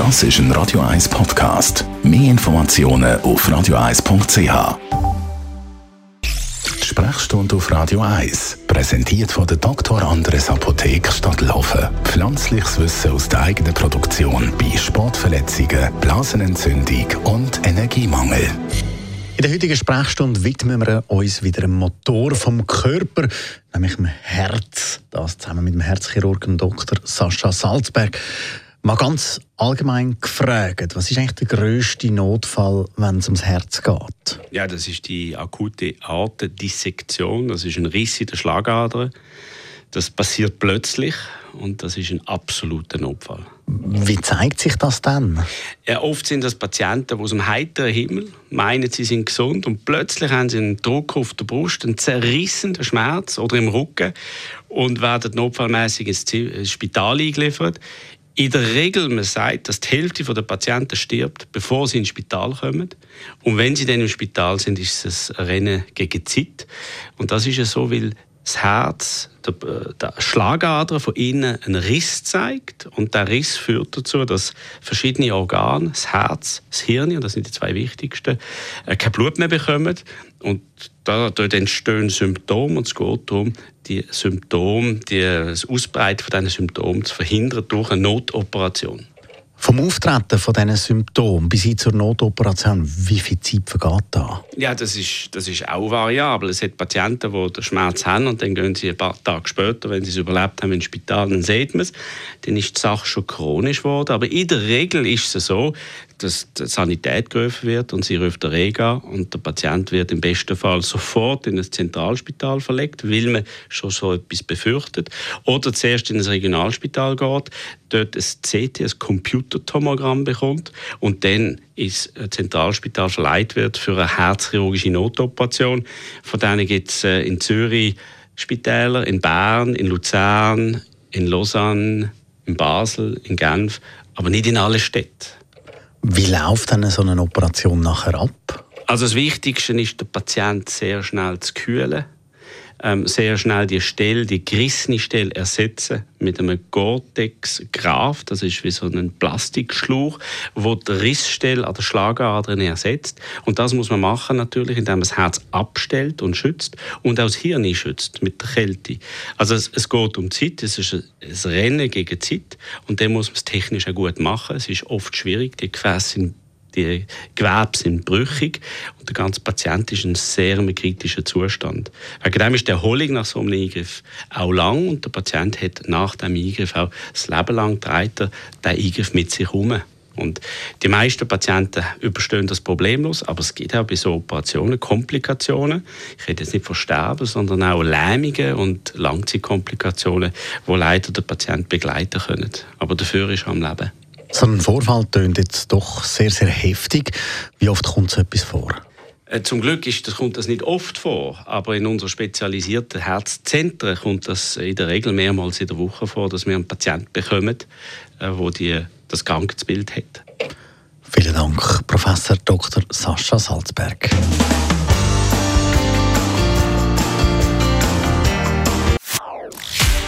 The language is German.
Das ist ein Radio 1 Podcast. Mehr Informationen auf radio1.ch. Sprechstunde auf Radio 1, präsentiert von der Dr. Andres Apotheke Stadtlaufen. Pflanzliches Wissen aus der eigenen Produktion bei Sportverletzungen, Blasenentzündung und Energiemangel. In der heutigen Sprechstunde widmen wir uns wieder dem Motor vom Körper, nämlich dem Herz. Das zusammen mit dem Herzchirurgen Dr. Sascha Salzberg. Mal ganz allgemein gefragt, was ist eigentlich der grösste Notfall, wenn es ums Herz geht? Ja, das ist die akute Aortendissektion. Das ist ein Riss in der Schlagader. Das passiert plötzlich und das ist ein absoluter Notfall. Wie zeigt sich das dann? Ja, oft sind das Patienten, die aus dem heiteren Himmel meinen, sie sind gesund und plötzlich haben sie einen Druck auf der Brust, einen zerrissenen Schmerz oder im Rücken und werden notfallmäßig ins Spital eingeliefert. In der Regel, man sagt, dass die Hälfte der Patienten stirbt, bevor sie ins Spital kommen. Und wenn sie dann im Spital sind, ist es ein Rennen gegen Zeit. Und das ist ja so, weil das Herz, der, der Schlagader von innen einen Riss zeigt und der Riss führt dazu, dass verschiedene Organe, das Herz, das Hirn, das sind die zwei wichtigsten, äh, kein Blut mehr bekommen und dort entstehen Symptome und es geht darum, die Symptome, die, das Ausbreiten von diesen Symptomen zu verhindern durch eine Notoperation. Vom Auftreten von diesen Symptomen bis hin zur Notoperation, wie viel Zeit vergeht da? Ja, das ist, das ist auch variabel. Es gibt Patienten, die den Schmerz haben und dann gehen sie ein paar Tage später, wenn sie es überlebt haben, ins Spital, dann sieht man es. Dann ist die Sache schon chronisch geworden. Aber in der Regel ist es so, dass die Sanität gerufen wird und sie ruft der Rega und der Patient wird im besten Fall sofort in ein Zentralspital verlegt, weil man schon so etwas befürchtet. Oder zuerst in ein Regionalspital geht, dort ein CT, ein Computertomogramm bekommt und dann ins Zentralspital verleiht wird für eine herzchirurgische Notoperation. Von denen gibt es äh, in Zürich Spitäler, in Bern, in Luzern, in Lausanne, in Basel, in Genf, aber nicht in allen Städten. Wie läuft dann so eine Operation nachher ab? Also das Wichtigste ist, den Patient sehr schnell zu kühlen ähm, sehr schnell die Stelle, die gerissene Stelle ersetzen mit einem Gore-Tex-Graf, das ist wie so ein Plastikschlauch, wo die Rissstelle an der Schlagadern ersetzt. Und das muss man machen natürlich, indem man das Herz abstellt und schützt und auch das Hirn schützt mit der Kälte. Also es, es geht um Zeit, es ist ein, Rennen gegen Zeit und dann muss man es technisch auch gut machen. Es ist oft schwierig, die Gefäße sind die Gewebe sind brüchig und der ganze Patient ist in einem sehr kritischen Zustand. Wegen dem ist die Erholung nach so einem Eingriff auch lang und der Patient hat nach dem Eingriff auch das Leben lang trägt den Eingriff mit sich herum. Und die meisten Patienten überstehen das problemlos, aber es gibt auch bei so Operationen Komplikationen. Ich rede jetzt nicht von Sterben, sondern auch Lähmungen und Langzeitkomplikationen, die leider den Patienten begleiten können. Aber dafür ist er am Leben. So ein Vorfall tönt jetzt doch sehr, sehr heftig. Wie oft kommt so etwas vor? Äh, zum Glück ist, das kommt das nicht oft vor, aber in unseren spezialisierten Herzzentren kommt das in der Regel mehrmals in der Woche vor, dass wir einen Patienten bekommen, der äh, das Krankheitsbild hat. Vielen Dank, Professor Dr. Sascha Salzberg.